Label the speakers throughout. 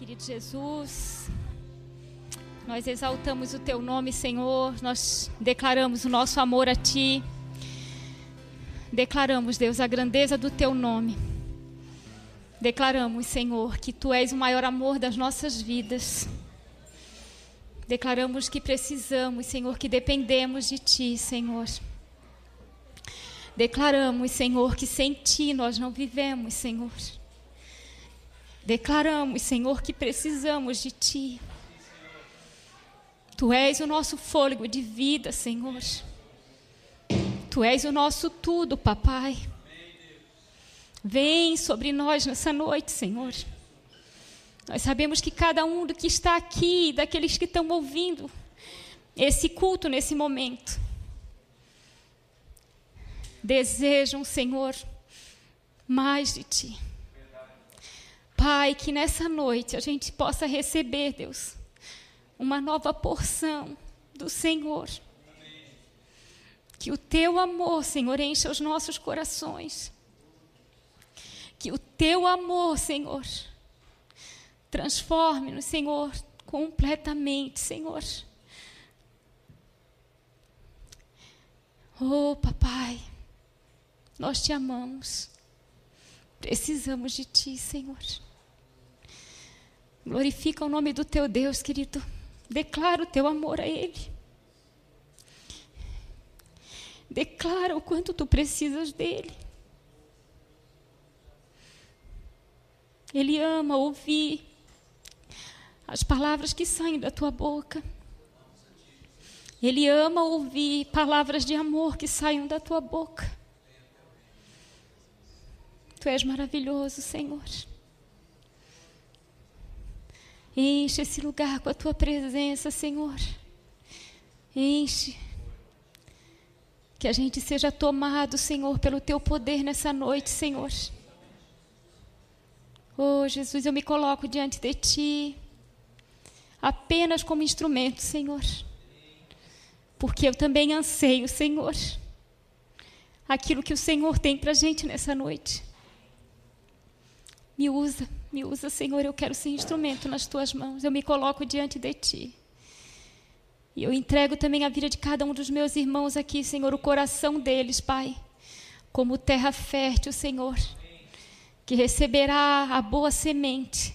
Speaker 1: querido Jesus. Nós exaltamos o teu nome, Senhor. Nós declaramos o nosso amor a ti. Declaramos, Deus, a grandeza do teu nome. Declaramos, Senhor, que tu és o maior amor das nossas vidas. Declaramos que precisamos, Senhor, que dependemos de ti, Senhor. Declaramos, Senhor, que sem ti nós não vivemos, Senhor. Declaramos, Senhor, que precisamos de Ti. Tu és o nosso fôlego de vida, Senhor. Tu és o nosso tudo, Papai. Vem sobre nós nessa noite, Senhor. Nós sabemos que cada um do que está aqui, daqueles que estão ouvindo esse culto nesse momento, desejam, Senhor, mais de Ti. Pai, que nessa noite a gente possa receber, Deus, uma nova porção do Senhor. Que o teu amor, Senhor, encha os nossos corações. Que o teu amor, Senhor, transforme-nos, Senhor, completamente, Senhor. Oh, papai, nós te amamos. Precisamos de ti, Senhor. Glorifica o nome do teu Deus, querido. Declara o teu amor a Ele. Declara o quanto tu precisas dele. Ele ama ouvir as palavras que saem da tua boca. Ele ama ouvir palavras de amor que saiam da tua boca. Tu és maravilhoso, Senhor. Enche esse lugar com a tua presença, Senhor. Enche. Que a gente seja tomado, Senhor, pelo teu poder nessa noite, Senhor. Oh, Jesus, eu me coloco diante de ti, apenas como instrumento, Senhor. Porque eu também anseio, Senhor, aquilo que o Senhor tem para a gente nessa noite. Me usa. Me usa, Senhor, eu quero ser instrumento nas tuas mãos. Eu me coloco diante de ti. E eu entrego também a vida de cada um dos meus irmãos aqui, Senhor, o coração deles, Pai, como terra fértil, Senhor, que receberá a boa semente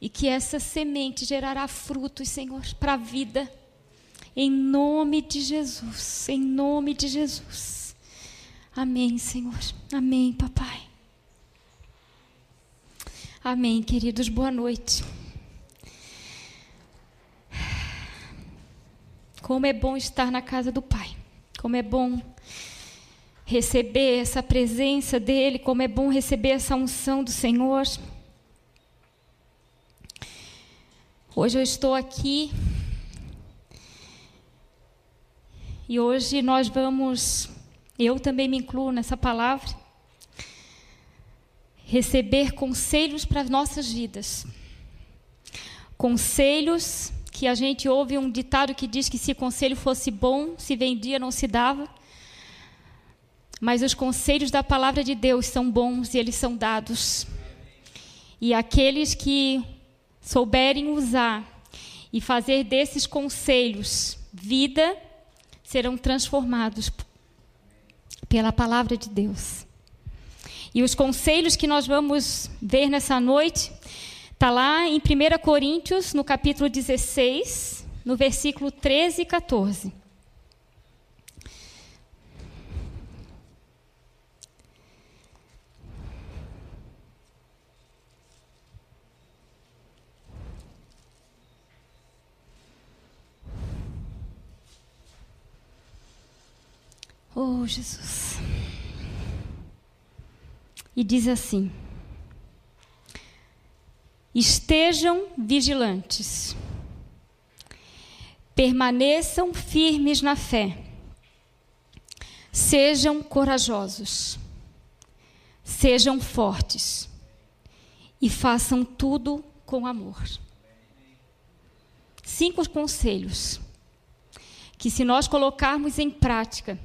Speaker 1: e que essa semente gerará frutos, Senhor, para a vida. Em nome de Jesus, em nome de Jesus. Amém, Senhor. Amém, papai. Amém, queridos, boa noite. Como é bom estar na casa do Pai, como é bom receber essa presença dEle, como é bom receber essa unção do Senhor. Hoje eu estou aqui e hoje nós vamos, eu também me incluo nessa palavra, receber conselhos para as nossas vidas. Conselhos que a gente ouve um ditado que diz que se conselho fosse bom, se vendia, não se dava. Mas os conselhos da palavra de Deus são bons e eles são dados. E aqueles que souberem usar e fazer desses conselhos vida, serão transformados pela palavra de Deus. E os conselhos que nós vamos ver nessa noite está lá em 1 Coríntios, no capítulo 16, no versículo 13 e 14. Oh, Jesus e diz assim: Estejam vigilantes, permaneçam firmes na fé, sejam corajosos, sejam fortes. E façam tudo com amor. Cinco conselhos que, se nós colocarmos em prática,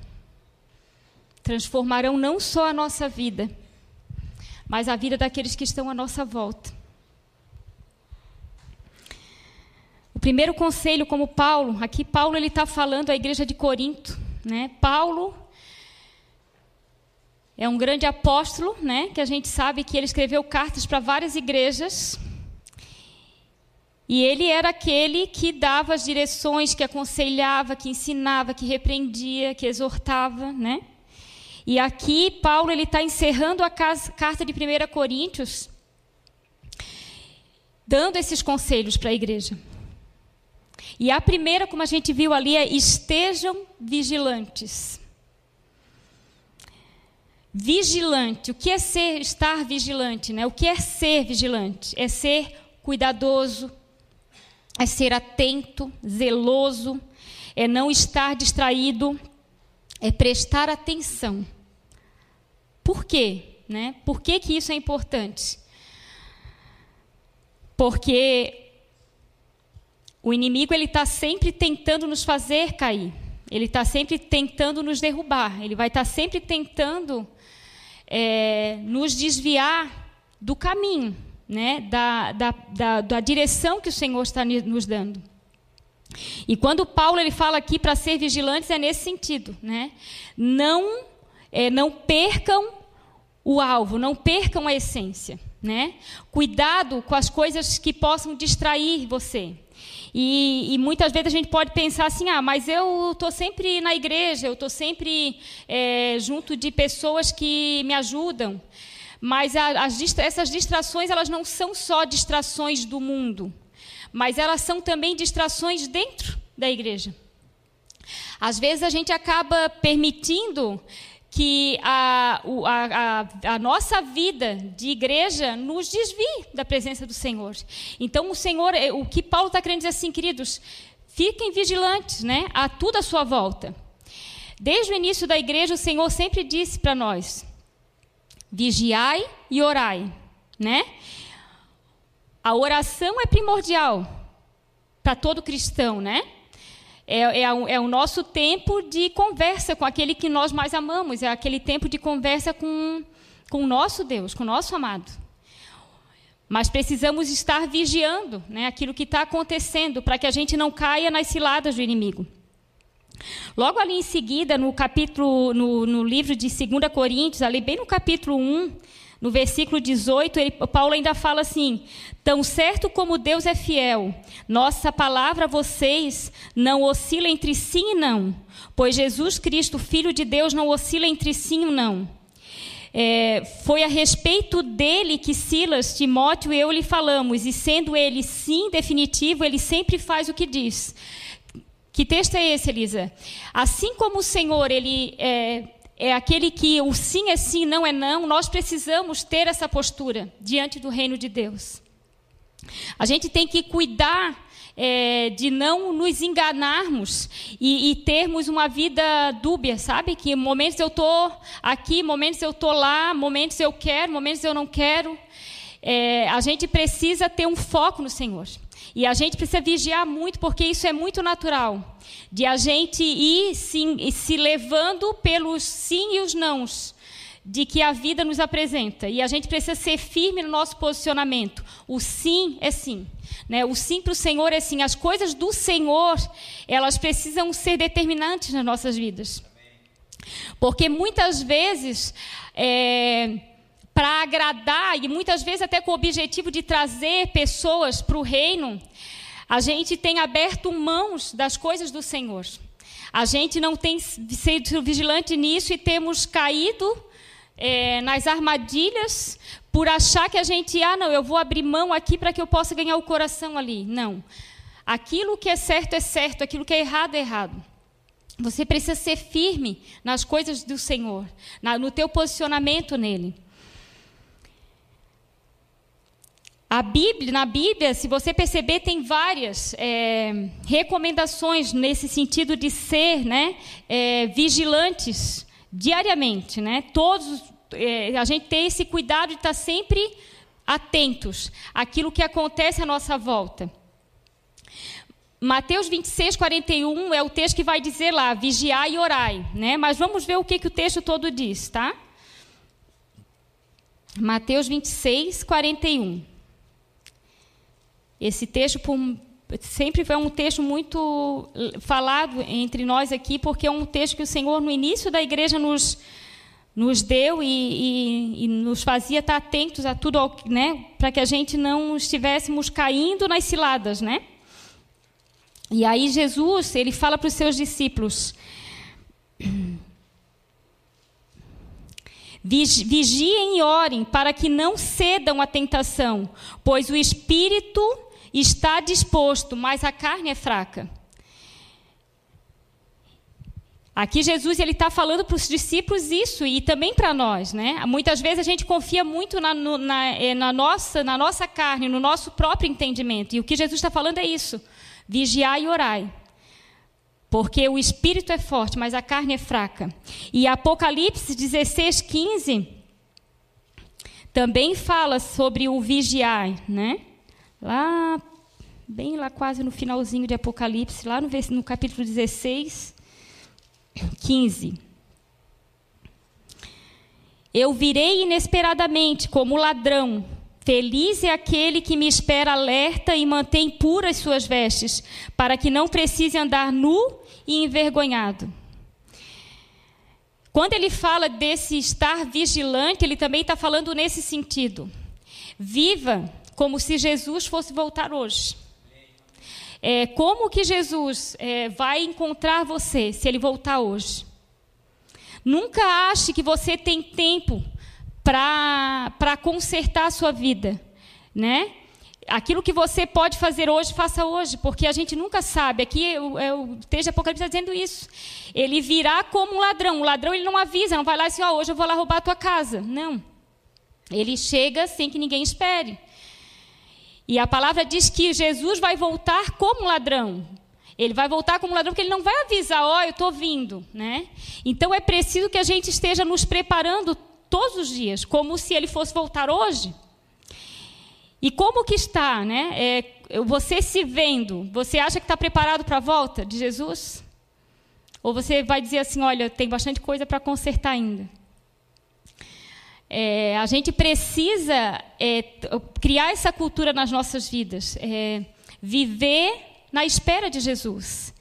Speaker 1: transformarão não só a nossa vida, mas a vida daqueles que estão à nossa volta. primeiro conselho, como Paulo, aqui Paulo ele está falando à igreja de Corinto, né? Paulo é um grande apóstolo, né? Que a gente sabe que ele escreveu cartas para várias igrejas. E ele era aquele que dava as direções, que aconselhava, que ensinava, que repreendia, que exortava, né? E aqui Paulo ele está encerrando a carta de 1 Coríntios, dando esses conselhos para a igreja. E a primeira, como a gente viu ali, é estejam vigilantes. Vigilante. O que é ser estar vigilante, né? O que é ser vigilante? É ser cuidadoso, é ser atento, zeloso, é não estar distraído, é prestar atenção. Por quê? Né? Por que, que isso é importante? Porque o inimigo ele está sempre tentando nos fazer cair. Ele está sempre tentando nos derrubar. Ele vai estar tá sempre tentando é, nos desviar do caminho, né? da, da, da, da direção que o Senhor está nos dando. E quando Paulo ele fala aqui para ser vigilantes é nesse sentido, né? Não é, não percam o alvo, não percam a essência, né? Cuidado com as coisas que possam distrair você. E, e, muitas vezes a gente pode pensar assim, ah, mas eu estou sempre na igreja, eu estou sempre é, junto de pessoas que me ajudam. Mas a, as, essas distrações, elas não são só distrações do mundo, mas elas são também distrações dentro da igreja. Às vezes a gente acaba permitindo que a, a, a, a, nossa vida de igreja nos desvie da presença do Senhor. Então, o Senhor, é, o que Paulo está querendo dizer assim, queridos, fiquem vigilantes, né, a tudo à sua volta. Desde o início da igreja, o Senhor sempre disse para nós: vigiai e orai, né? A oração é primordial para todo cristão, né? É, é, é, o nosso tempo de conversa com aquele que nós mais amamos, é aquele tempo de conversa com, com o nosso Deus, com o nosso amado. Mas precisamos estar vigiando né, aquilo que está acontecendo, para que a gente não caia nas ciladas do inimigo. Logo ali em seguida, no capítulo, no, no livro de 2 Coríntios, ali bem no capítulo 1, no versículo 18, ele, Paulo ainda fala assim: Tão certo como Deus é fiel, nossa palavra a vocês não oscila entre sim e não, pois Jesus Cristo, Filho de Deus, não oscila entre sim e não. É, foi a respeito dele que Silas, Timóteo e eu lhe falamos, e sendo ele sim definitivo, ele sempre faz o que diz. Que texto é esse, Elisa? Assim como o Senhor, ele é, é aquele que o sim é sim, não é não, nós precisamos ter essa postura diante do reino de Deus. A gente tem que cuidar é, de não nos enganarmos e, e, termos uma vida dúbia, sabe? Que momentos eu estou aqui, momentos eu estou lá, momentos eu quero, momentos eu não quero. É, a gente precisa ter um foco no Senhor. E a gente precisa vigiar muito, porque isso é muito natural. De a gente ir se, se levando pelos sim e os nãos de que a vida nos apresenta. E a gente precisa ser firme no nosso posicionamento. O sim é sim. Né? O sim para o Senhor é sim. As coisas do Senhor, elas precisam ser determinantes nas nossas vidas. Porque muitas vezes, é, para agradar, e muitas vezes até com o objetivo de trazer pessoas para o reino, a gente tem aberto mãos das coisas do Senhor. A gente não tem sido vigilante nisso e temos caído é, nas armadilhas por achar que a gente, ah, não, eu vou abrir mão aqui para que eu possa ganhar o coração ali. Não. Aquilo que é certo é certo, aquilo que é errado é errado. Você precisa ser firme nas coisas do Senhor, na, no teu posicionamento nele. A Bíblia, na Bíblia, se você perceber, tem várias é, recomendações nesse sentido de ser né, é, vigilantes diariamente, né? Todos, é, a gente tem esse cuidado de estar sempre atentos àquilo que acontece à nossa volta. Mateus 26, 41 é o texto que vai dizer lá, vigiai e orai, né? Mas vamos ver o que, que o texto todo diz, tá? Mateus 26, 41. Esse texto, por, sempre é um texto muito falado entre nós aqui, porque é um texto que o Senhor, no início da igreja, nos, nos deu e, e, e nos fazia estar atentos a tudo, né, para que a gente não estivéssemos caindo nas ciladas, né? E aí Jesus, ele fala para os seus discípulos: Vigiem e orem para que não cedam à tentação, pois o espírito está disposto, mas a carne é fraca. Aqui Jesus ele está falando para os discípulos isso e também para nós, né? Muitas vezes a gente confia muito na, na, eh, na, nossa, na nossa carne, no nosso próprio entendimento. E o que Jesus está falando é isso: vigiai e orai. Porque o espírito é forte, mas a carne é fraca. E Apocalipse 16, 15 também fala sobre o vigiar, né? Lá, bem lá quase no finalzinho de Apocalipse, lá no, no capítulo 16, 15. Eu virei inesperadamente como ladrão. Feliz é aquele que me espera alerta e mantém puras suas vestes, para que não precise andar nu e envergonhado. Quando ele fala desse estar vigilante, ele também está falando nesse sentido. Viva como se Jesus fosse voltar hoje. É, como que Jesus é, vai encontrar você se ele voltar hoje? Nunca ache que você tem tempo para consertar a sua vida, né? Aquilo que você pode fazer hoje, faça hoje, porque a gente nunca sabe. Aqui o, é, o texto de Apocalipse está dizendo isso. Ele virá como um ladrão. O ladrão ele não avisa, não vai lá e diz, oh, hoje eu vou lá roubar a tua casa. Não. Ele chega sem que ninguém espere. E a palavra diz que Jesus vai voltar como ladrão. Ele vai voltar como ladrão porque ele não vai avisar, ó, oh, eu estou vindo, né? Então é preciso que a gente esteja nos preparando todos os dias, como se ele fosse voltar hoje. E como que está, né? É, você se vendo, você acha que está preparado para a volta de Jesus? Ou você vai dizer assim, olha, tem bastante coisa para consertar ainda? É, a gente precisa é, criar essa cultura nas nossas vidas, é, viver na espera de Jesus.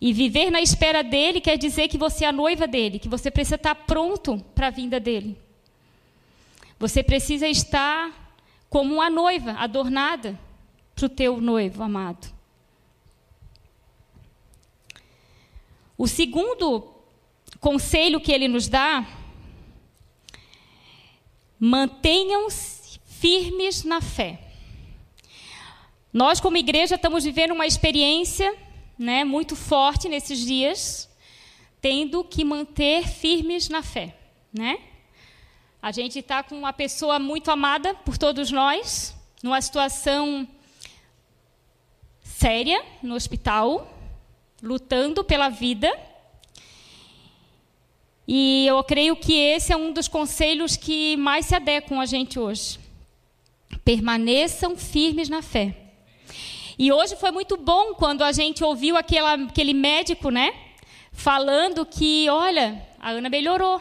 Speaker 1: E viver na espera dele quer dizer que você é a noiva dele, que você precisa estar pronto para a vinda dele. Você precisa estar como uma noiva adornada para o teu noivo amado. O segundo conselho que ele nos dá Mantenham-se firmes na fé. Nós, como igreja, estamos vivendo uma experiência né, muito forte nesses dias, tendo que manter firmes na fé. Né? A gente está com uma pessoa muito amada por todos nós, numa situação séria no hospital, lutando pela vida e eu creio que esse é um dos conselhos que mais se adequam a gente hoje. Permaneçam firmes na fé. E hoje foi muito bom quando a gente ouviu aquela, aquele médico, né? Falando que, olha, a Ana melhorou.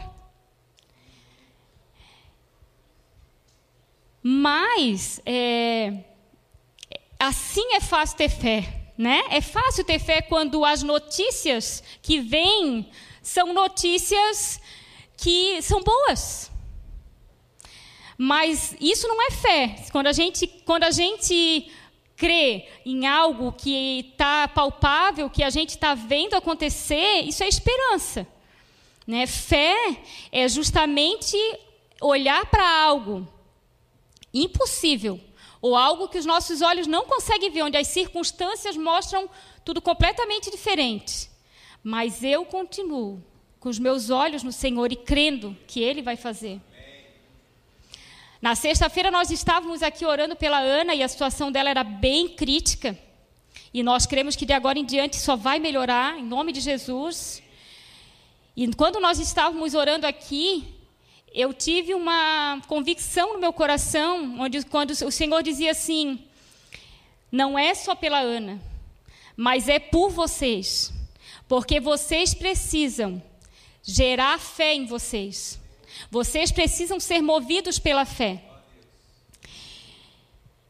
Speaker 1: Mas, é, assim é fácil ter fé, né? É fácil ter fé quando as notícias que vêm são notícias que são boas. Mas isso não é fé. Quando a gente, quando a gente crê em algo que está palpável, que a gente está vendo acontecer, isso é esperança. Né? Fé é justamente olhar para algo impossível, ou algo que os nossos olhos não conseguem ver, onde as circunstâncias mostram tudo completamente diferente. Mas eu continuo com os meus olhos no Senhor e crendo que Ele vai fazer. Na sexta-feira nós estávamos aqui orando pela Ana e a situação dela era bem crítica. E nós cremos que de agora em diante só vai melhorar, em nome de Jesus. E quando nós estávamos orando aqui, eu tive uma convicção no meu coração, onde quando o Senhor dizia assim: não é só pela Ana, mas é por vocês. Porque vocês precisam gerar fé em vocês. Vocês precisam ser movidos pela fé.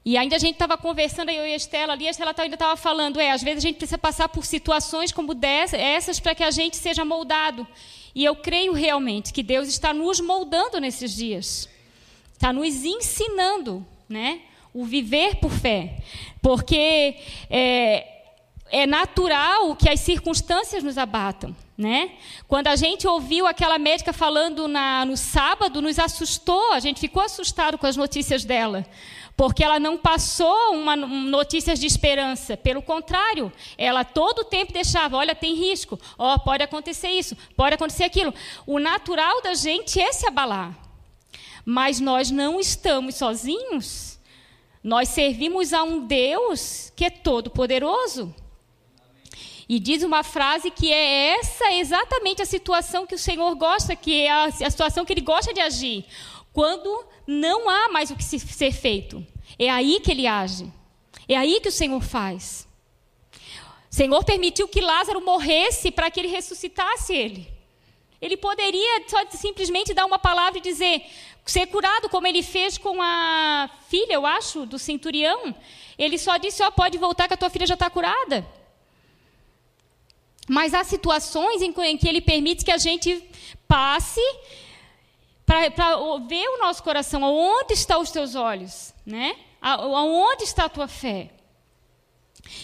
Speaker 1: E ainda a gente estava conversando, eu e a Estela ali, a Estela ainda estava falando, é, às vezes a gente precisa passar por situações como essas para que a gente seja moldado. E eu creio realmente que Deus está nos moldando nesses dias. Está nos ensinando, né? O viver por fé. Porque é, é natural que as circunstâncias nos abatam. Né? Quando a gente ouviu aquela médica falando na, no sábado, nos assustou, a gente ficou assustado com as notícias dela, porque ela não passou uma, notícias de esperança, pelo contrário, ela todo o tempo deixava, olha, tem risco, oh, pode acontecer isso, pode acontecer aquilo. O natural da gente é se abalar, mas nós não estamos sozinhos, nós servimos a um Deus que é todo poderoso. E diz uma frase que é essa exatamente a situação que o Senhor gosta, que é a, a situação que ele gosta de agir. Quando não há mais o que se, ser feito. É aí que ele age. É aí que o Senhor faz. O Senhor permitiu que Lázaro morresse para que ele ressuscitasse ele. Ele poderia só simplesmente dar uma palavra e dizer, ser curado, como ele fez com a filha, eu acho, do centurião. Ele só disse: Ó, oh, pode voltar que a tua filha já está curada. Mas há situações em que ele permite que a gente passe para ver o nosso coração, aonde estão os teus olhos, né? Está a tua fé?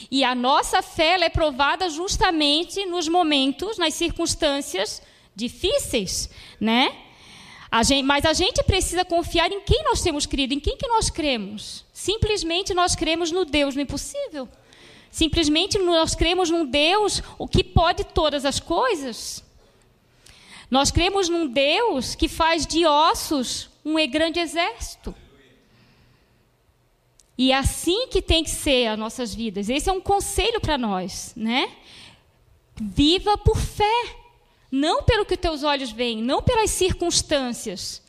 Speaker 1: E a nossa fé é provada justamente nos momentos, nas circunstâncias difíceis, né? A gente, mas a gente precisa confiar em quem nós temos crido, em quem que nós cremos. Simplesmente nós cremos no Deus no impossível. Simplesmente nós cremos num Deus o que pode todas as coisas. Nós cremos num Deus que faz de ossos um grande exército. E é assim que tem que ser as nossas vidas. Esse é um conselho para nós, né? Viva por fé, não pelo que teus olhos veem, não pelas circunstâncias,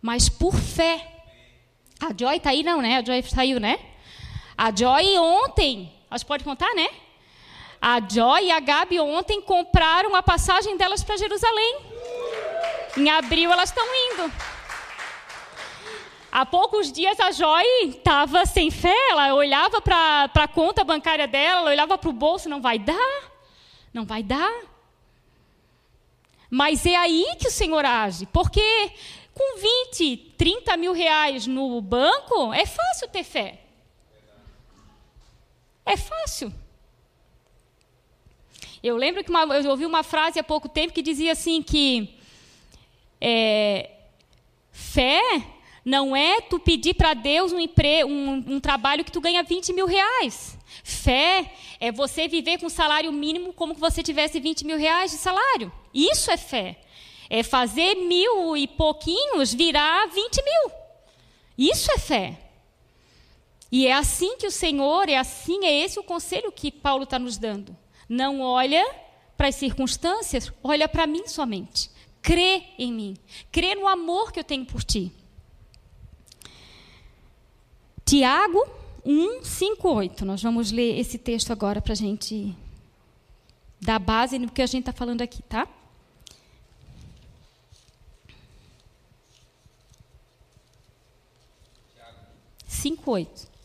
Speaker 1: mas por fé. A Joy está aí não, né? A Joy saiu, né? A Joy ontem elas podem contar, né? A Joy e a Gabi ontem compraram a passagem delas para Jerusalém. Em abril elas estão indo. Há poucos dias a Joy estava sem fé, ela olhava para a conta bancária dela, ela olhava para o bolso, não vai dar, não vai dar. Mas é aí que o Senhor age, porque com 20, 30 mil reais no banco, é fácil ter fé. É fácil. Eu lembro que uma, eu ouvi uma frase há pouco tempo que dizia assim que é, fé não é tu pedir para Deus um, empre, um, um trabalho que tu ganha 20 mil reais. Fé é você viver com salário mínimo como se você tivesse 20 mil reais de salário. Isso é fé. É fazer mil e pouquinhos virar 20 mil. Isso é fé. E é assim que o Senhor, é assim, é esse o conselho que Paulo está nos dando. Não olha para as circunstâncias, olha para mim somente. Crê em mim. Crê no amor que eu tenho por ti. Tiago 1, 5, 8. Nós vamos ler esse texto agora para a gente dar base no que a gente está falando aqui, tá? Cinco, oito.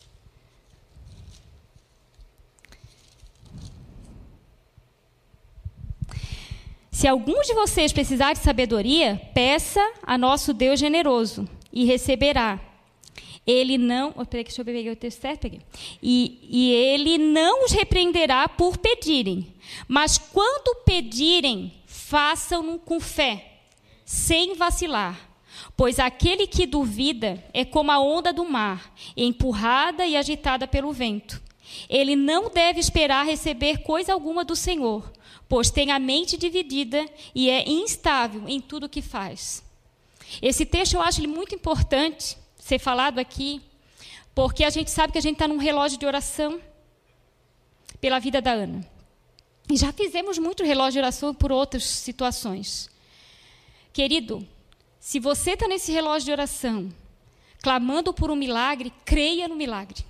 Speaker 1: Se algum de vocês precisar de sabedoria, peça a nosso Deus generoso e receberá. Ele não. Oh, peraí, deixa eu pegar o texto certo. Peguei. E, e ele não os repreenderá por pedirem. Mas quando pedirem, façam-no com fé, sem vacilar. Pois aquele que duvida é como a onda do mar, empurrada e agitada pelo vento. Ele não deve esperar receber coisa alguma do Senhor pois tem a mente dividida e é instável em tudo o que faz. Esse texto eu acho ele muito importante ser falado aqui, porque a gente sabe que a gente está num relógio de oração pela vida da Ana. E já fizemos muito relógio de oração por outras situações. Querido, se você está nesse relógio de oração, clamando por um milagre, creia no milagre.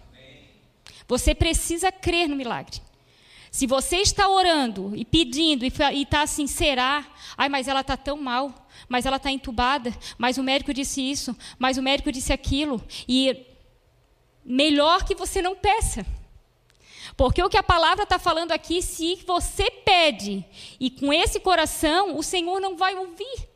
Speaker 1: Você precisa crer no milagre. Se você está orando e pedindo e está assim, será? Ai, mas ela está tão mal, mas ela está entubada, mas o médico disse isso, mas o médico disse aquilo. E melhor que você não peça. Porque o que a palavra está falando aqui, se você pede e com esse coração, o Senhor não vai ouvir.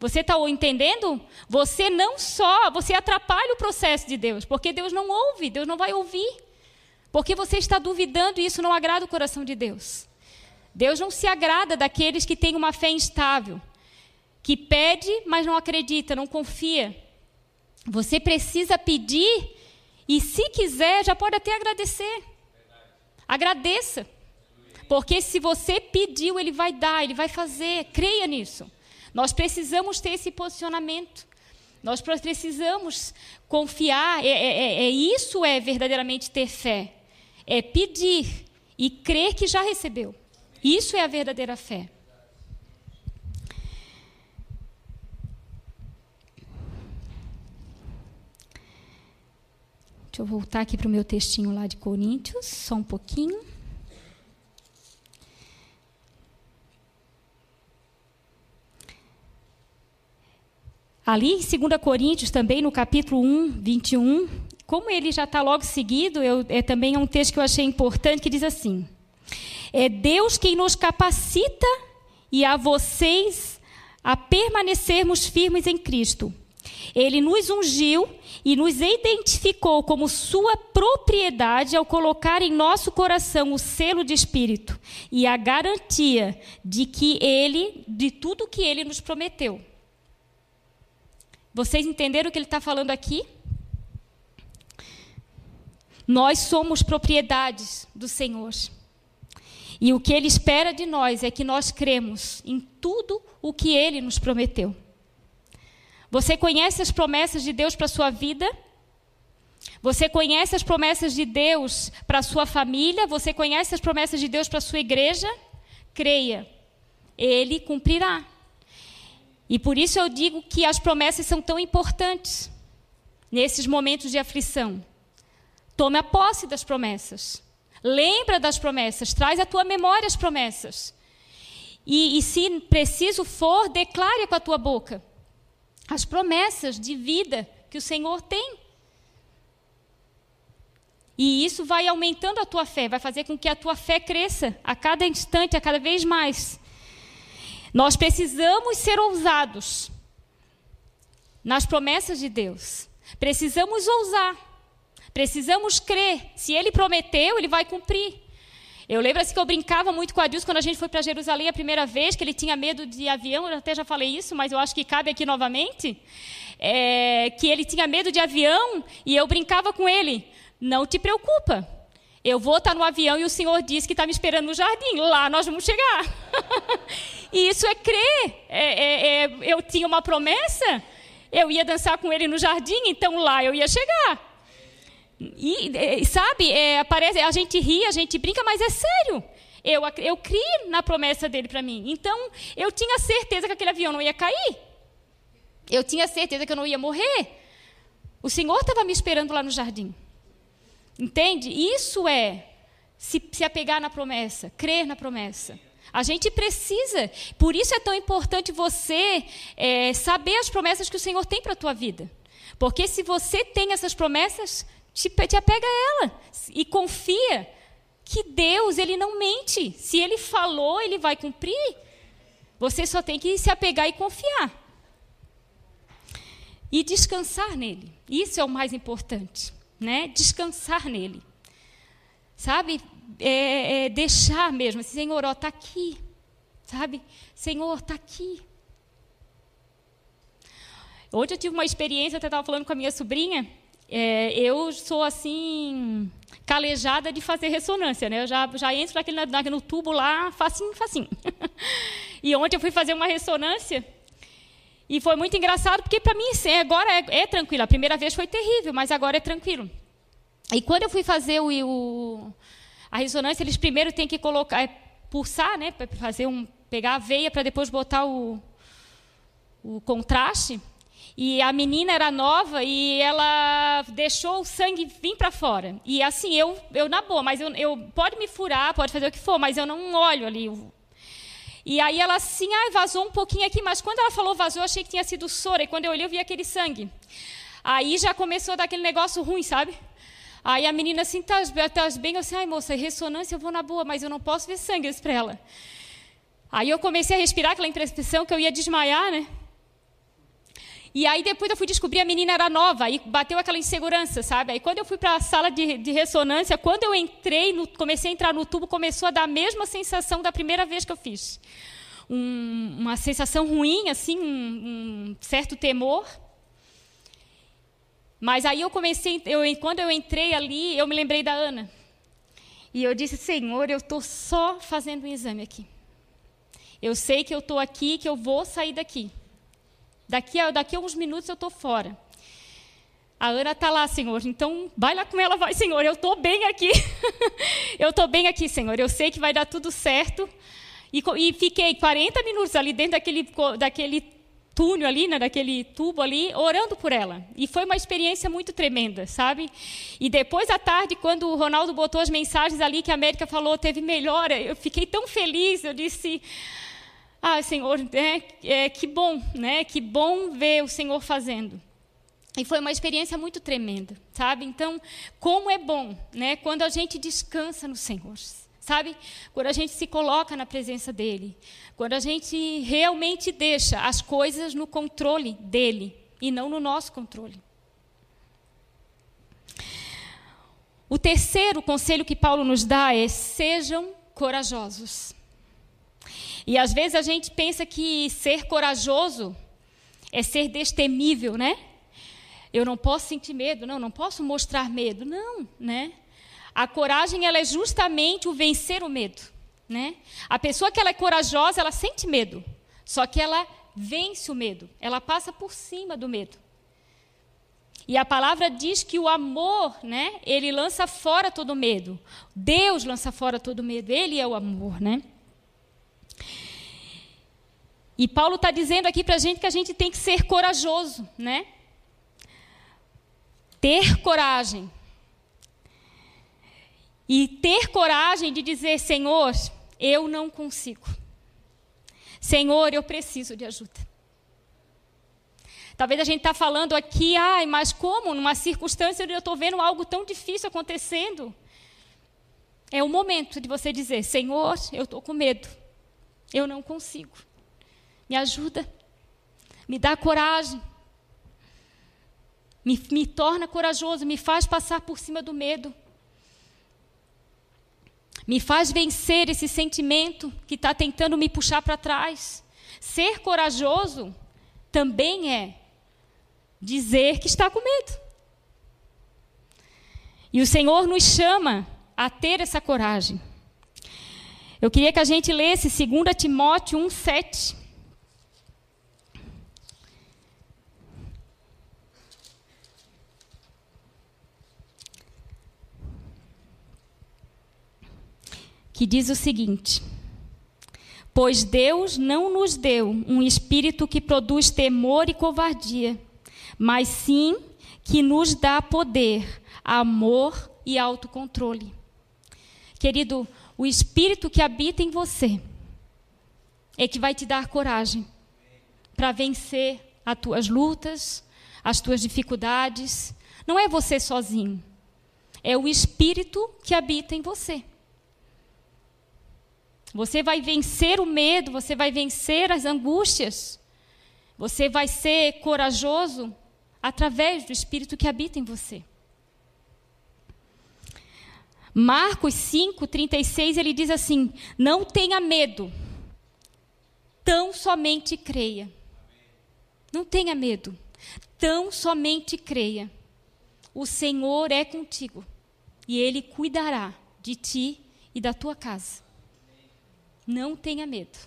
Speaker 1: Você está entendendo? Você não só, você atrapalha o processo de Deus, porque Deus não ouve, Deus não vai ouvir. Porque você está duvidando e isso não agrada o coração de Deus. Deus não se agrada daqueles que têm uma fé instável, que pede, mas não acredita, não confia. Você precisa pedir e, se quiser, já pode até agradecer. Agradeça. Porque se você pediu, ele vai dar, ele vai fazer. Creia nisso. Nós precisamos ter esse posicionamento. Nós precisamos confiar. É, é, é, é, isso é verdadeiramente ter fé. É pedir e crer que já recebeu. Isso é a verdadeira fé. Deixa eu voltar aqui para o meu textinho lá de Coríntios, só um pouquinho. Ali em 2 Coríntios, também no capítulo 1, 21, como ele já está logo seguido, eu, é também um texto que eu achei importante, que diz assim: É Deus quem nos capacita e a vocês a permanecermos firmes em Cristo. Ele nos ungiu e nos identificou como sua propriedade ao colocar em nosso coração o selo de espírito e a garantia de que ele, de tudo que ele nos prometeu. Vocês entenderam o que ele está falando aqui? Nós somos propriedades do Senhor. E o que Ele espera de nós é que nós cremos em tudo o que Ele nos prometeu. Você conhece as promessas de Deus para a sua vida? Você conhece as promessas de Deus para a sua família? Você conhece as promessas de Deus para a sua igreja? Creia, Ele cumprirá. E por isso eu digo que as promessas são tão importantes nesses momentos de aflição. Tome a posse das promessas. Lembra das promessas, traz à tua memória as promessas. E, e se preciso for, declare com a tua boca as promessas de vida que o Senhor tem. E isso vai aumentando a tua fé, vai fazer com que a tua fé cresça a cada instante, a cada vez mais. Nós precisamos ser ousados nas promessas de Deus. Precisamos ousar. Precisamos crer. Se ele prometeu, ele vai cumprir. Eu lembro assim que eu brincava muito com a Deus quando a gente foi para Jerusalém a primeira vez, que ele tinha medo de avião, eu até já falei isso, mas eu acho que cabe aqui novamente. É, que ele tinha medo de avião e eu brincava com ele. Não te preocupa, eu vou estar no avião e o Senhor disse que está me esperando no jardim. Lá nós vamos chegar. e isso é crer. É, é, é, eu tinha uma promessa, eu ia dançar com ele no jardim, então lá eu ia chegar. E, sabe, é, a gente ri, a gente brinca, mas é sério. Eu, eu criei na promessa dele para mim. Então, eu tinha certeza que aquele avião não ia cair. Eu tinha certeza que eu não ia morrer. O Senhor estava me esperando lá no jardim. Entende? Isso é se, se apegar na promessa, crer na promessa. A gente precisa, por isso é tão importante você é, saber as promessas que o Senhor tem para a tua vida. Porque se você tem essas promessas, te, te apega a ela e confia que Deus, Ele não mente. Se Ele falou, Ele vai cumprir. Você só tem que se apegar e confiar. E descansar nele. Isso é o mais importante né? Descansar nele. Sabe? É, é deixar mesmo. Assim, Senhor, está aqui. Sabe? Senhor, está aqui. Hoje eu tive uma experiência, até estava falando com a minha sobrinha. É, eu sou assim calejada de fazer ressonância, né? Eu já, já entro naquele, naquele, no tubo lá, facinho, facinho. e ontem eu fui fazer uma ressonância e foi muito engraçado, porque para mim agora é, é, tranquilo. A primeira vez foi terrível, mas agora é tranquilo. E quando eu fui fazer o, o a ressonância, eles primeiro têm que colocar, é, pulsar, né, fazer um, pegar a veia para depois botar o, o contraste. E a menina era nova e ela deixou o sangue vir para fora. E assim, eu, eu na boa, mas eu, eu pode me furar, pode fazer o que for, mas eu não olho ali e aí ela assim, ah, vazou um pouquinho aqui, mas quando ela falou vazou, eu achei que tinha sido soro. E quando eu olhei, eu vi aquele sangue. Aí já começou a dar aquele negócio ruim, sabe? Aí a menina assim, tá, tá bem? Eu assim, ai moça, ressonância eu vou na boa, mas eu não posso ver sangue para ela. Aí eu comecei a respirar aquela impressão que eu ia desmaiar, né? E aí depois eu fui descobrir a menina era nova, aí bateu aquela insegurança, sabe? Aí quando eu fui para a sala de, de, ressonância, quando eu entrei, no, comecei a entrar no tubo, começou a dar a mesma sensação da primeira vez que eu fiz. Um, uma sensação ruim, assim, um, um certo temor. Mas aí eu comecei, eu, quando eu entrei ali, eu me lembrei da Ana. E eu disse, Senhor, eu estou só fazendo um exame aqui. Eu sei que eu estou aqui, que eu vou sair daqui. Daqui a, daqui a uns minutos eu estou fora. A Ana está lá, Senhor. Então, vai lá com ela, vai, Senhor. Eu estou bem aqui. eu estou bem aqui, Senhor. Eu sei que vai dar tudo certo. E, e, fiquei 40 minutos ali dentro daquele, daquele túnel ali, né, daquele tubo ali, orando por ela. E foi uma experiência muito tremenda, sabe? E depois à tarde, quando o Ronaldo botou as mensagens ali que a América falou, teve melhora, eu fiquei tão feliz, eu disse, ah, Senhor, é, é, que bom, né? Que bom ver o Senhor fazendo. E foi uma experiência muito tremenda, sabe? Então, como é bom, né? Quando a gente descansa no Senhor, sabe? Quando a gente se coloca na presença dele, quando a gente realmente deixa as coisas no controle dele e não no nosso controle. O terceiro conselho que Paulo nos dá é: sejam corajosos. E às vezes a gente pensa que ser corajoso é ser destemível, né? Eu não posso sentir medo, não, não posso mostrar medo, não, né? A coragem ela é justamente o vencer o medo. Né? A pessoa que ela é corajosa, ela sente medo, só que ela vence o medo, ela passa por cima do medo. E a palavra diz que o amor, né, ele lança fora todo medo. Deus lança fora todo medo, ele é o amor, né? E Paulo está dizendo aqui para a gente que a gente tem que ser corajoso, né? Ter coragem. E ter coragem de dizer, Senhor, eu não consigo. Senhor, eu preciso de ajuda. Talvez a gente está falando aqui, ai, mas como? Numa circunstância onde eu estou vendo algo tão difícil acontecendo. É o momento de você dizer: Senhor, eu estou com medo. Eu não consigo. Me ajuda. Me dá coragem. Me, me torna corajoso. Me faz passar por cima do medo. Me faz vencer esse sentimento que está tentando me puxar para trás. Ser corajoso também é dizer que está com medo. E o Senhor nos chama a ter essa coragem. Eu queria que a gente lesse 2 Timóteo 1, que diz o seguinte: Pois Deus não nos deu um espírito que produz temor e covardia, mas sim que nos dá poder, amor e autocontrole. Querido, o espírito que habita em você é que vai te dar coragem para vencer as tuas lutas, as tuas dificuldades. Não é você sozinho. É o espírito que habita em você. Você vai vencer o medo, você vai vencer as angústias. Você vai ser corajoso através do Espírito que habita em você. Marcos 5, 36, ele diz assim: Não tenha medo, tão somente creia. Não tenha medo, tão somente creia. O Senhor é contigo e Ele cuidará de ti e da tua casa. Não tenha medo.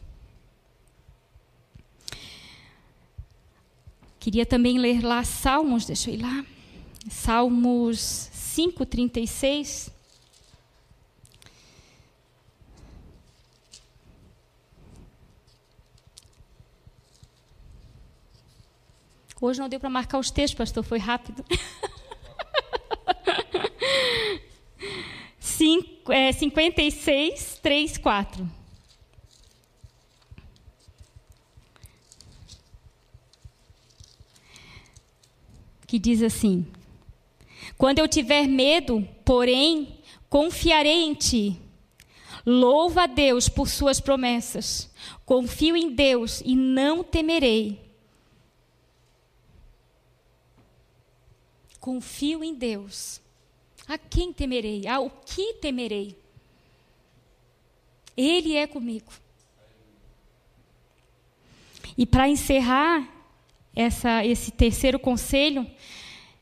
Speaker 1: Queria também ler lá Salmos, deixa eu ir lá. Salmos 5, 36. Hoje não deu para marcar os textos, pastor, foi rápido. 5, é, 56, 3, 4. Que diz assim: Quando eu tiver medo, porém, confiarei em ti. Louva a Deus por suas promessas. Confio em Deus e não temerei. Confio em Deus. A quem temerei? A o que temerei? Ele é comigo. E para encerrar essa, esse terceiro conselho,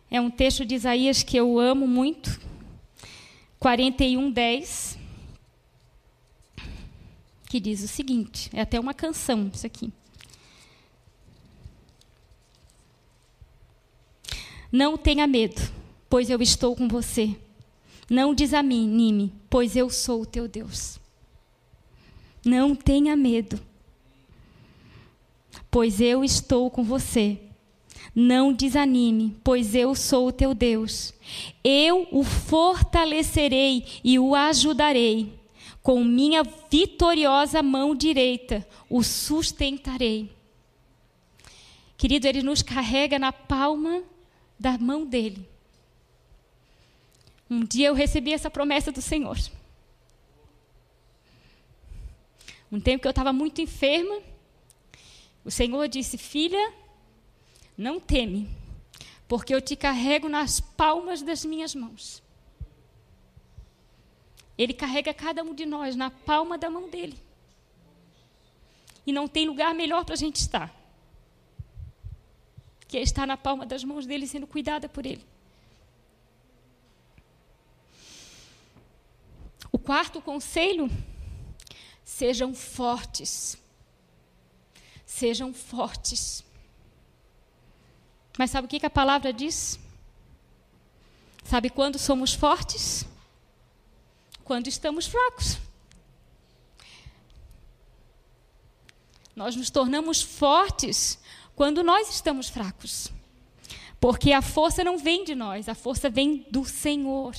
Speaker 1: é um texto de Isaías que eu amo muito, 41, 10, que diz o seguinte: é até uma canção isso aqui. Não tenha medo, pois eu estou com você. Não desanime, pois eu sou o teu Deus. Não tenha medo, pois eu estou com você. Não desanime, pois eu sou o teu Deus. Eu o fortalecerei e o ajudarei. Com minha vitoriosa mão direita o sustentarei. Querido, ele nos carrega na palma da mão dele. Um dia eu recebi essa promessa do Senhor. Um tempo que eu estava muito enferma, o Senhor disse: Filha, não teme, porque eu te carrego nas palmas das minhas mãos. Ele carrega cada um de nós na palma da mão dele. E não tem lugar melhor para a gente estar que é estar na palma das mãos dele, sendo cuidada por ele. O quarto conselho: sejam fortes. Sejam fortes. Mas sabe o que, a palavra diz? Sabe quando somos fortes? Quando estamos fracos. Nós nos tornamos fortes quando nós estamos fracos. Porque a força não vem de nós, a força vem do Senhor.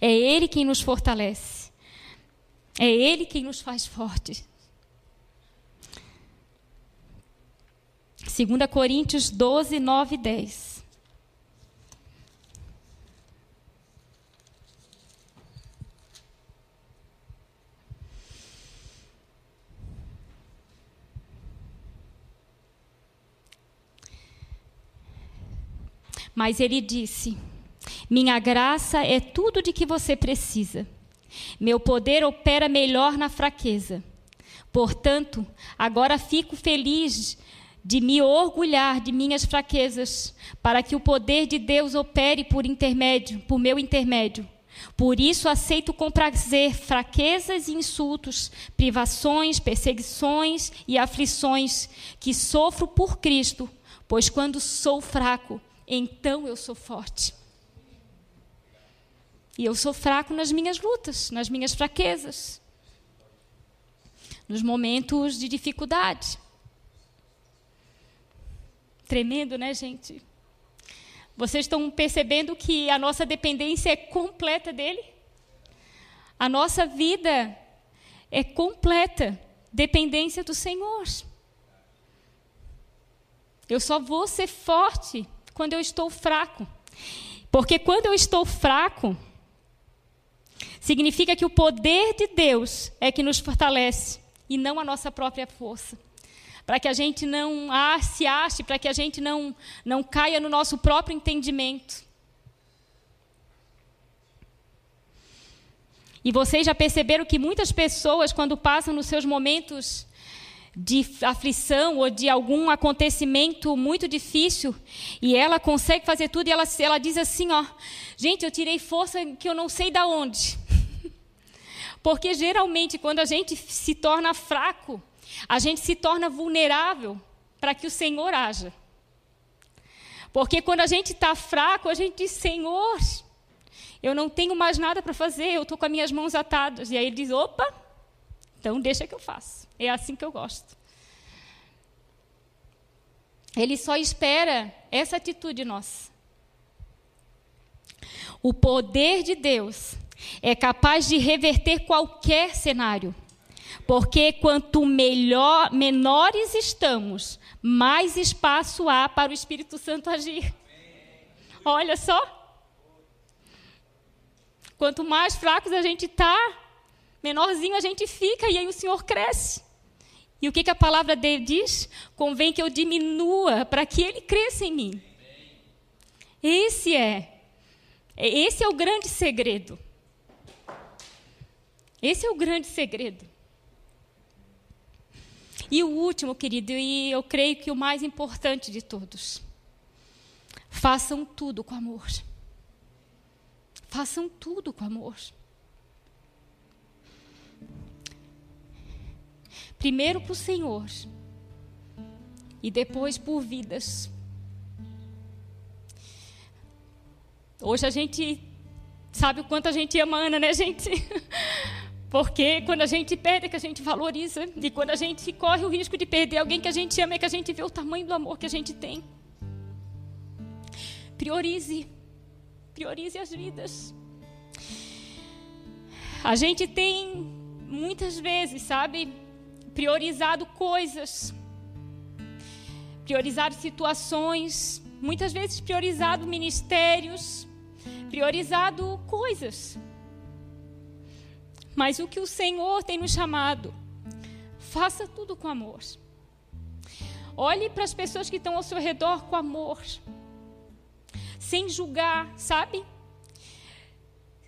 Speaker 1: É Ele quem nos fortalece. É Ele quem nos faz fortes. 2 Coríntios 12, 9 e 10. Mas ele disse: Minha graça é tudo de que você precisa. Meu poder opera melhor na fraqueza. Portanto, agora fico feliz de me orgulhar de minhas fraquezas, para que o poder de Deus opere por intermédio, por meu intermédio. Por isso aceito com prazer fraquezas e insultos, privações, perseguições e aflições que sofro por Cristo, pois quando sou fraco, então eu sou forte. E eu sou fraco nas minhas lutas, nas minhas fraquezas, nos momentos de dificuldade. Tremendo, né, gente? Vocês estão percebendo que a nossa dependência é completa dele? A nossa vida é completa dependência do Senhor. Eu só vou ser forte quando eu estou fraco. Porque quando eu estou fraco, significa que o poder de Deus é que nos fortalece e não a nossa própria força. Para que a gente não ah, se ache, para que a gente não, não caia no nosso próprio entendimento. E vocês já perceberam que muitas pessoas, quando passam nos seus momentos de aflição ou de algum acontecimento muito difícil e ela consegue fazer tudo e ela, ela diz assim, ó, gente, eu tirei força que eu não sei da onde. Porque geralmente quando a gente se torna fraco, a gente se torna vulnerável para que o Senhor haja. Porque quando a gente está fraco, a gente diz, Senhor, eu não tenho mais nada para fazer, eu estou com as minhas mãos atadas. E aí ele diz, opa, então deixa que eu faço. É assim que eu gosto. Ele só espera essa atitude nossa. O poder de Deus é capaz de reverter qualquer cenário. Porque quanto melhor, menores estamos, mais espaço há para o Espírito Santo agir. Olha só. Quanto mais fracos a gente está, menorzinho a gente fica e aí o Senhor cresce. E o que, que a palavra dele diz? Convém que eu diminua para que ele cresça em mim. Esse é, esse é o grande segredo. Esse é o grande segredo. E o último, querido, e eu creio que o mais importante de todos. Façam tudo com amor. Façam tudo com amor. Primeiro para o Senhor e depois por vidas. Hoje a gente sabe o quanto a gente ama Ana, né, gente? Porque quando a gente perde é que a gente valoriza. E quando a gente corre o risco de perder alguém que a gente ama é que a gente vê o tamanho do amor que a gente tem. Priorize. Priorize as vidas. A gente tem muitas vezes, sabe, priorizado coisas, priorizado situações, muitas vezes priorizado ministérios, priorizado coisas. Mas o que o Senhor tem nos chamado, faça tudo com amor. Olhe para as pessoas que estão ao seu redor com amor, sem julgar, sabe?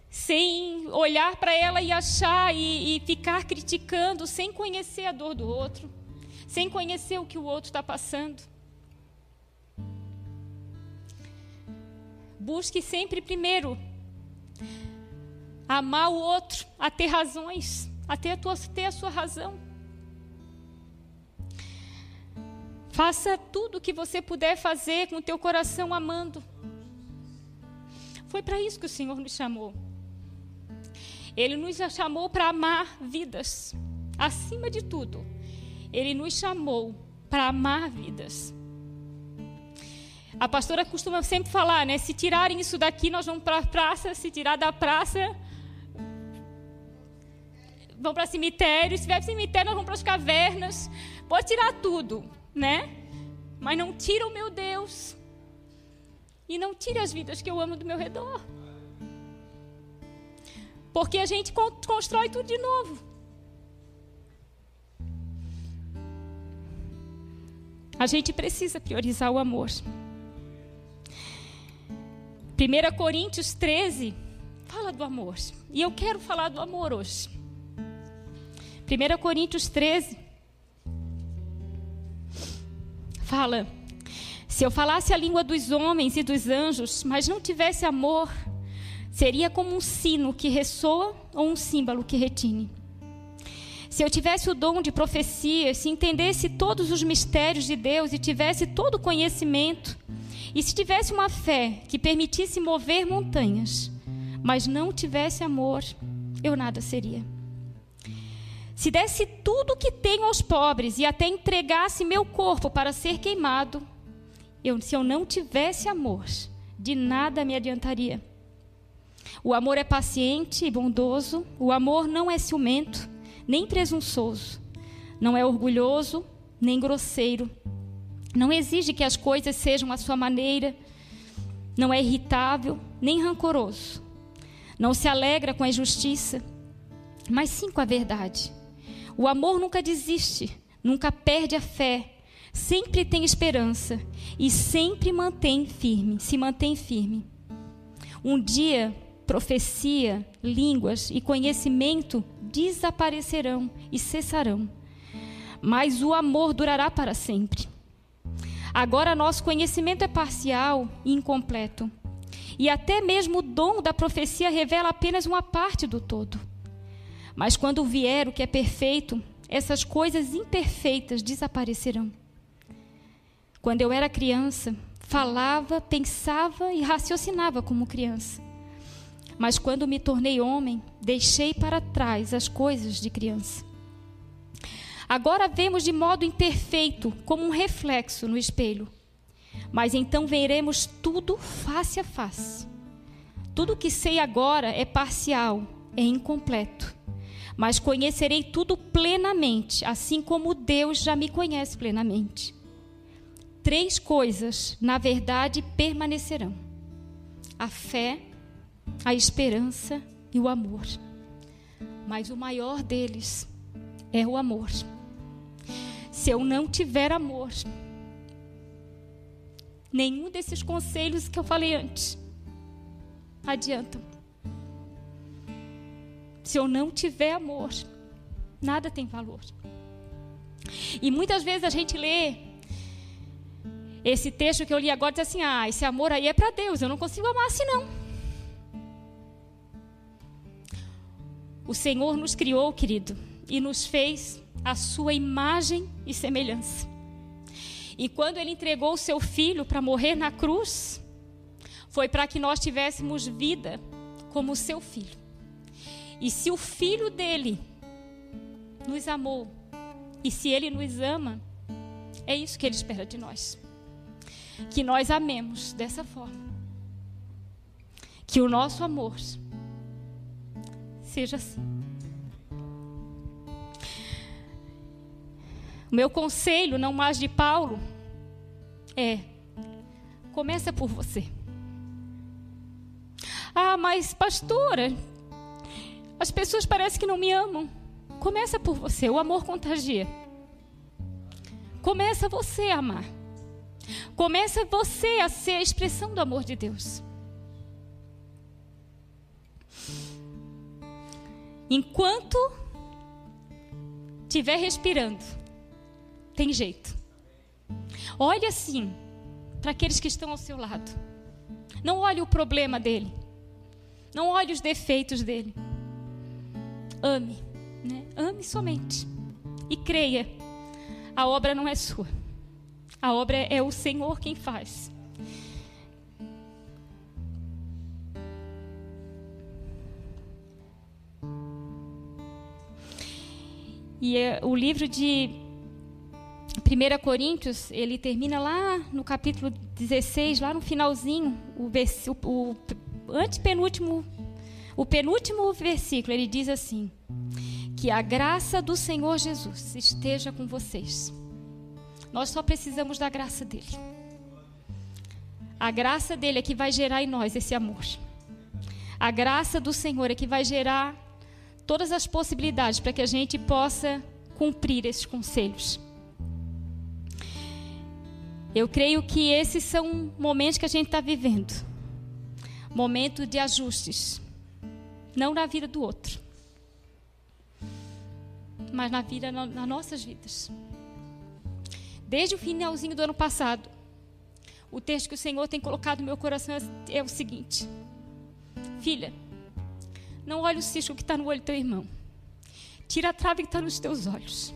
Speaker 1: Sem olhar para ela e achar e, e ficar criticando, sem conhecer a dor do outro, sem conhecer o que o outro está passando. Busque sempre primeiro amar o outro, a ter razões, a ter a, tua, ter a sua razão. Faça tudo o que você puder fazer com o teu coração amando. Foi para isso que o Senhor nos chamou. Ele nos chamou para amar vidas. Acima de tudo, Ele nos chamou para amar vidas. A pastora costuma sempre falar, né? Se tirarem isso daqui, nós vamos para a praça. Se tirar da praça, vão para cemitério, se tiver cemitério, nós vamos para as cavernas. Pode tirar tudo, né? Mas não tira o meu Deus. E não tire as vidas que eu amo do meu redor. Porque a gente constrói tudo de novo. A gente precisa priorizar o amor. 1 Coríntios 13 fala do amor. E eu quero falar do amor hoje. 1 Coríntios 13 fala: Se eu falasse a língua dos homens e dos anjos, mas não tivesse amor, seria como um sino que ressoa ou um símbolo que retine. Se eu tivesse o dom de profecia, se entendesse todos os mistérios de Deus e tivesse todo o conhecimento, e se tivesse uma fé que permitisse mover montanhas, mas não tivesse amor, eu nada seria. Se desse tudo o que tenho aos pobres e até entregasse meu corpo para ser queimado, eu, se eu não tivesse amor, de nada me adiantaria. O amor é paciente e bondoso, o amor não é ciumento, nem presunçoso, não é orgulhoso, nem grosseiro, não exige que as coisas sejam à sua maneira, não é irritável, nem rancoroso, não se alegra com a injustiça, mas sim com a verdade. O amor nunca desiste, nunca perde a fé, sempre tem esperança e sempre mantém firme, se mantém firme. Um dia, profecia, línguas e conhecimento desaparecerão e cessarão, mas o amor durará para sempre. Agora, nosso conhecimento é parcial e incompleto, e até mesmo o dom da profecia revela apenas uma parte do todo. Mas quando vier o que é perfeito, essas coisas imperfeitas desaparecerão. Quando eu era criança, falava, pensava e raciocinava como criança. Mas quando me tornei homem, deixei para trás as coisas de criança. Agora vemos de modo imperfeito, como um reflexo no espelho. Mas então veremos tudo face a face. Tudo que sei agora é parcial, é incompleto. Mas conhecerei tudo plenamente, assim como Deus já me conhece plenamente. Três coisas, na verdade, permanecerão: a fé, a esperança e o amor. Mas o maior deles é o amor. Se eu não tiver amor, nenhum desses conselhos que eu falei antes adiantam. Se eu não tiver amor, nada tem valor. E muitas vezes a gente lê esse texto que eu li agora diz assim: "Ah, esse amor aí é para Deus, eu não consigo amar assim não". O Senhor nos criou, querido, e nos fez a sua imagem e semelhança. E quando ele entregou o seu filho para morrer na cruz, foi para que nós tivéssemos vida como o seu filho. E se o filho dele nos amou, e se ele nos ama, é isso que ele espera de nós. Que nós amemos dessa forma. Que o nosso amor seja assim. O meu conselho, não mais de Paulo, é: começa por você. Ah, mas pastora, as pessoas parecem que não me amam. Começa por você, o amor contagia. Começa você a amar. Começa você a ser a expressão do amor de Deus. Enquanto estiver respirando, tem jeito. Olhe assim para aqueles que estão ao seu lado. Não olhe o problema dele. Não olhe os defeitos dele ame, né? ame somente e creia. A obra não é sua, a obra é o Senhor quem faz. E é, o livro de 1 Coríntios, ele termina lá no capítulo 16, lá no finalzinho, o, o, o antepenúltimo o penúltimo versículo, ele diz assim: Que a graça do Senhor Jesus esteja com vocês. Nós só precisamos da graça dele. A graça dele é que vai gerar em nós esse amor. A graça do Senhor é que vai gerar todas as possibilidades para que a gente possa cumprir esses conselhos. Eu creio que esses são momentos que a gente está vivendo momento de ajustes não na vida do outro, mas na vida, na, nas nossas vidas. Desde o finalzinho do ano passado, o texto que o Senhor tem colocado no meu coração é, é o seguinte: Filha, não olhe o cisco que está no olho do teu irmão. Tira a trave que está nos teus olhos.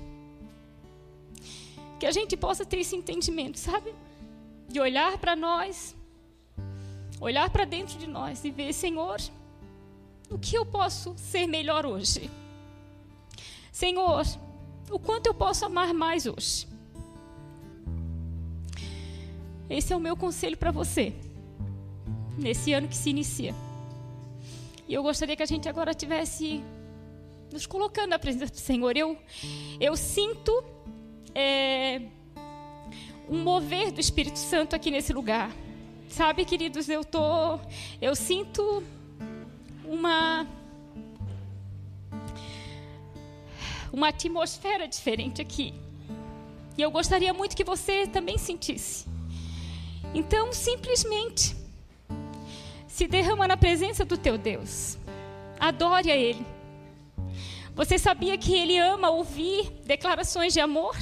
Speaker 1: Que a gente possa ter esse entendimento, sabe? De olhar para nós, olhar para dentro de nós e ver, Senhor, o que eu posso ser melhor hoje? Senhor, o quanto eu posso amar mais hoje? Esse é o meu conselho para você, nesse ano que se inicia. E eu gostaria que a gente agora tivesse nos colocando na presença do Senhor. Eu, eu sinto é, um mover do Espírito Santo aqui nesse lugar. Sabe, queridos, eu tô, eu sinto uma uma atmosfera diferente aqui. E eu gostaria muito que você também sentisse. Então, simplesmente se derrama na presença do teu Deus. Adore a ele. Você sabia que ele ama ouvir declarações de amor?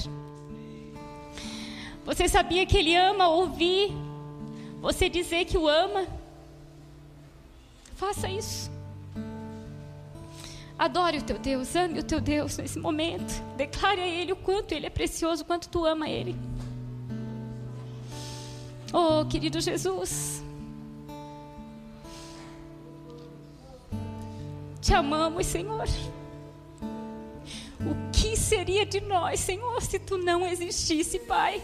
Speaker 1: Você sabia que ele ama ouvir você dizer que o ama? Faça isso. Adore o teu Deus, ame o teu Deus nesse momento. Declare a Ele o quanto Ele é precioso, o quanto tu ama Ele. Oh, querido Jesus. Te amamos, Senhor. O que seria de nós, Senhor, se tu não existisse, Pai?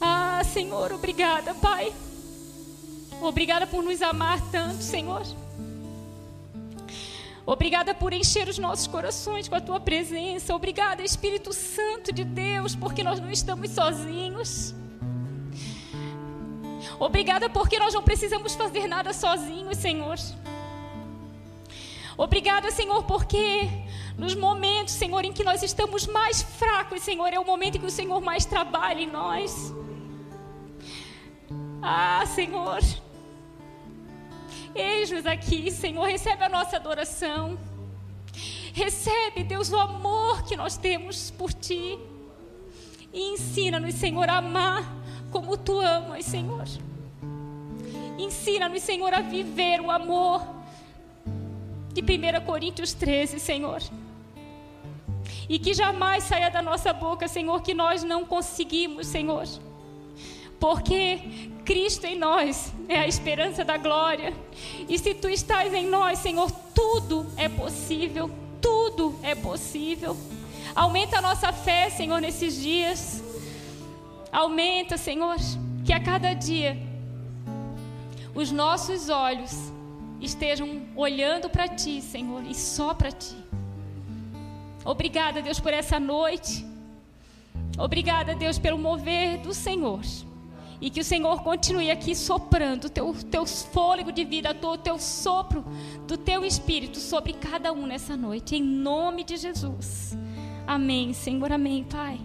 Speaker 1: Ah, Senhor, obrigada, Pai. Obrigada por nos amar tanto, Senhor. Obrigada por encher os nossos corações com a tua presença. Obrigada, Espírito Santo de Deus, porque nós não estamos sozinhos. Obrigada porque nós não precisamos fazer nada sozinhos, Senhor. Obrigada, Senhor, porque nos momentos, Senhor, em que nós estamos mais fracos, Senhor, é o momento em que o Senhor mais trabalha em nós. Ah, Senhor, eis-nos aqui, Senhor, recebe a nossa adoração. Recebe, Deus, o amor que nós temos por Ti. E ensina-nos, Senhor, a amar como Tu amas, Senhor. Ensina-nos, Senhor, a viver o amor de 1 Coríntios 13, Senhor. E que jamais saia da nossa boca, Senhor, que nós não conseguimos, Senhor. Porque Cristo em nós é a esperança da glória. E se tu estás em nós, Senhor, tudo é possível. Tudo é possível. Aumenta a nossa fé, Senhor, nesses dias. Aumenta, Senhor, que a cada dia os nossos olhos estejam olhando para Ti, Senhor, e só para Ti. Obrigada, Deus, por essa noite. Obrigada, Deus, pelo mover do Senhor. E que o Senhor continue aqui soprando o teu, teu fôlego de vida, o teu sopro do teu espírito sobre cada um nessa noite. Em nome de Jesus. Amém, Senhor. Amém, Pai.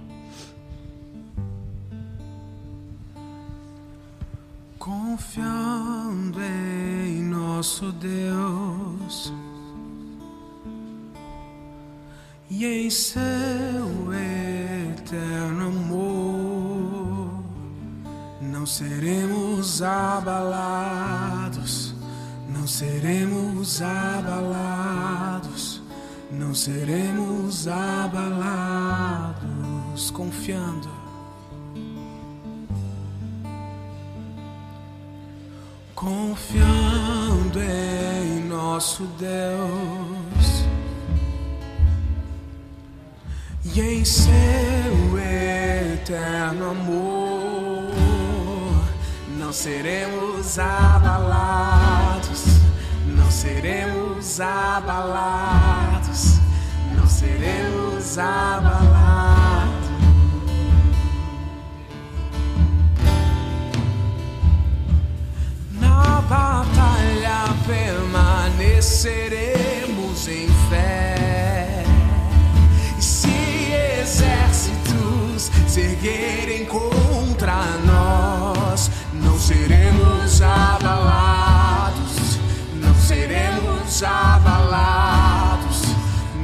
Speaker 2: confiando em nosso Deus e em seu eterno amor, não seremos abalados, não seremos abalados, não seremos abalados, confiando. Confiando em nosso Deus. E em seu eterno amor, não seremos abalados, não seremos abalados, não seremos abalados. batalha permaneceremos em fé. E se exércitos se erguerem contra abalados, não seremos abalados,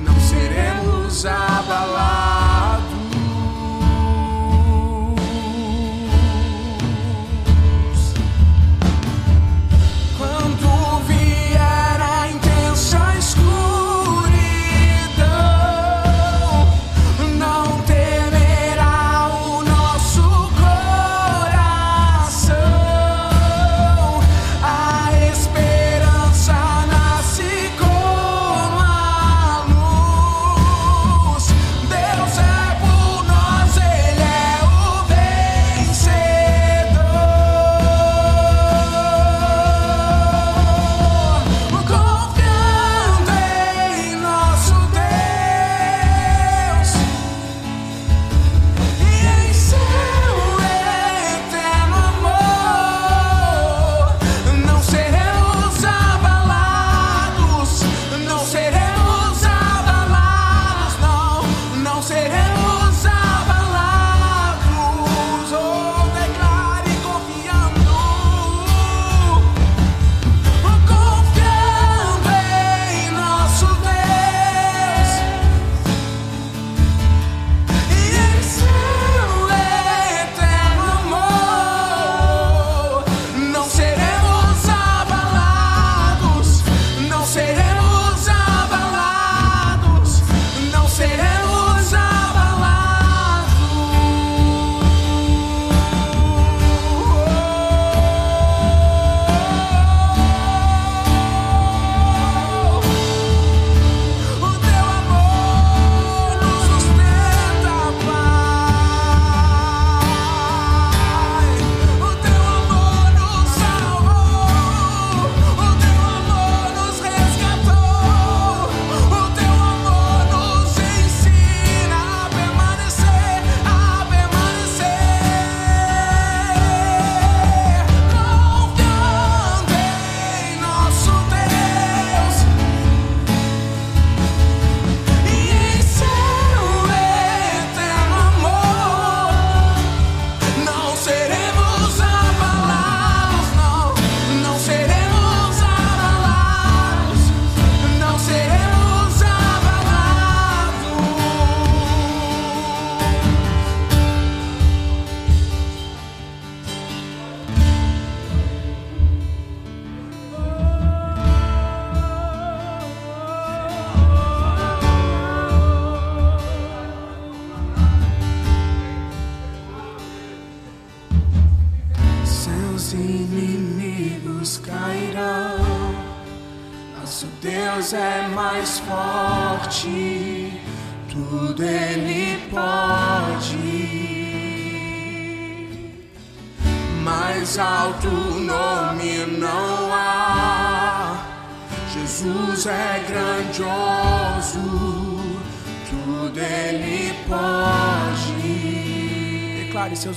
Speaker 2: não seremos abalados.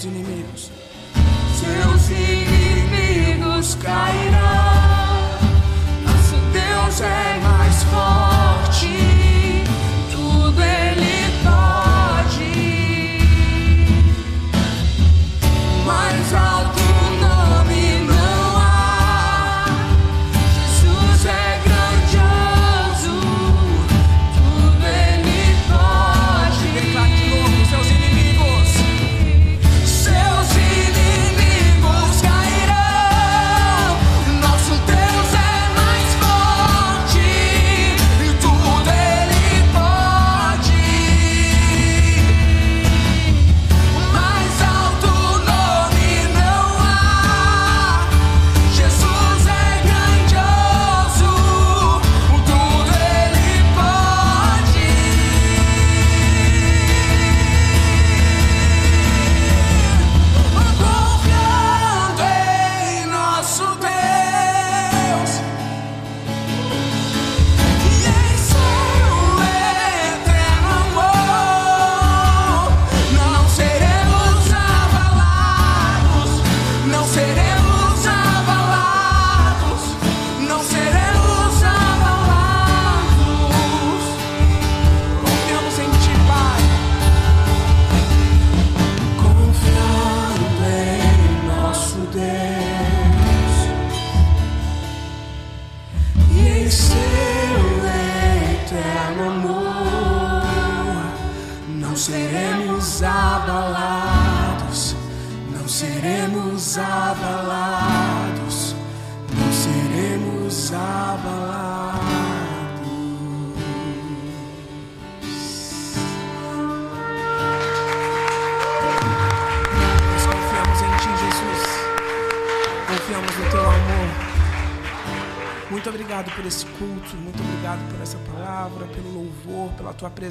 Speaker 2: Estados Unidos.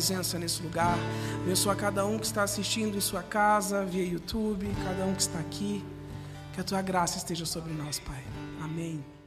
Speaker 2: presença nesse lugar. Abençoa cada um que está assistindo em sua casa, via YouTube, cada um que está aqui. Que a tua graça esteja sobre nós, Pai. Amém.